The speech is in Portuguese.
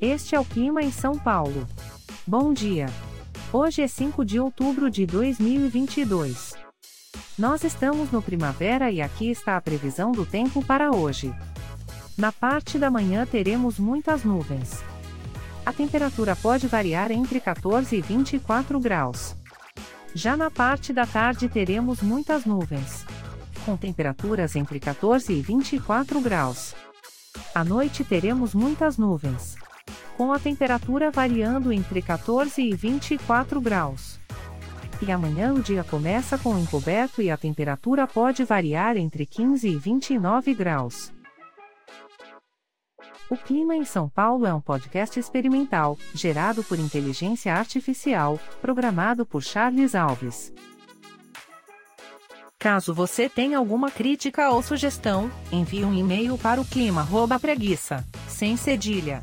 Este é o clima em São Paulo. Bom dia. Hoje é 5 de outubro de 2022. Nós estamos no primavera e aqui está a previsão do tempo para hoje. Na parte da manhã teremos muitas nuvens. A temperatura pode variar entre 14 e 24 graus. Já na parte da tarde teremos muitas nuvens. Com temperaturas entre 14 e 24 graus. À noite teremos muitas nuvens com a temperatura variando entre 14 e 24 graus. E amanhã o dia começa com encoberto e a temperatura pode variar entre 15 e 29 graus. O Clima em São Paulo é um podcast experimental, gerado por inteligência artificial, programado por Charles Alves. Caso você tenha alguma crítica ou sugestão, envie um e-mail para o clima@preguiça, sem cedilha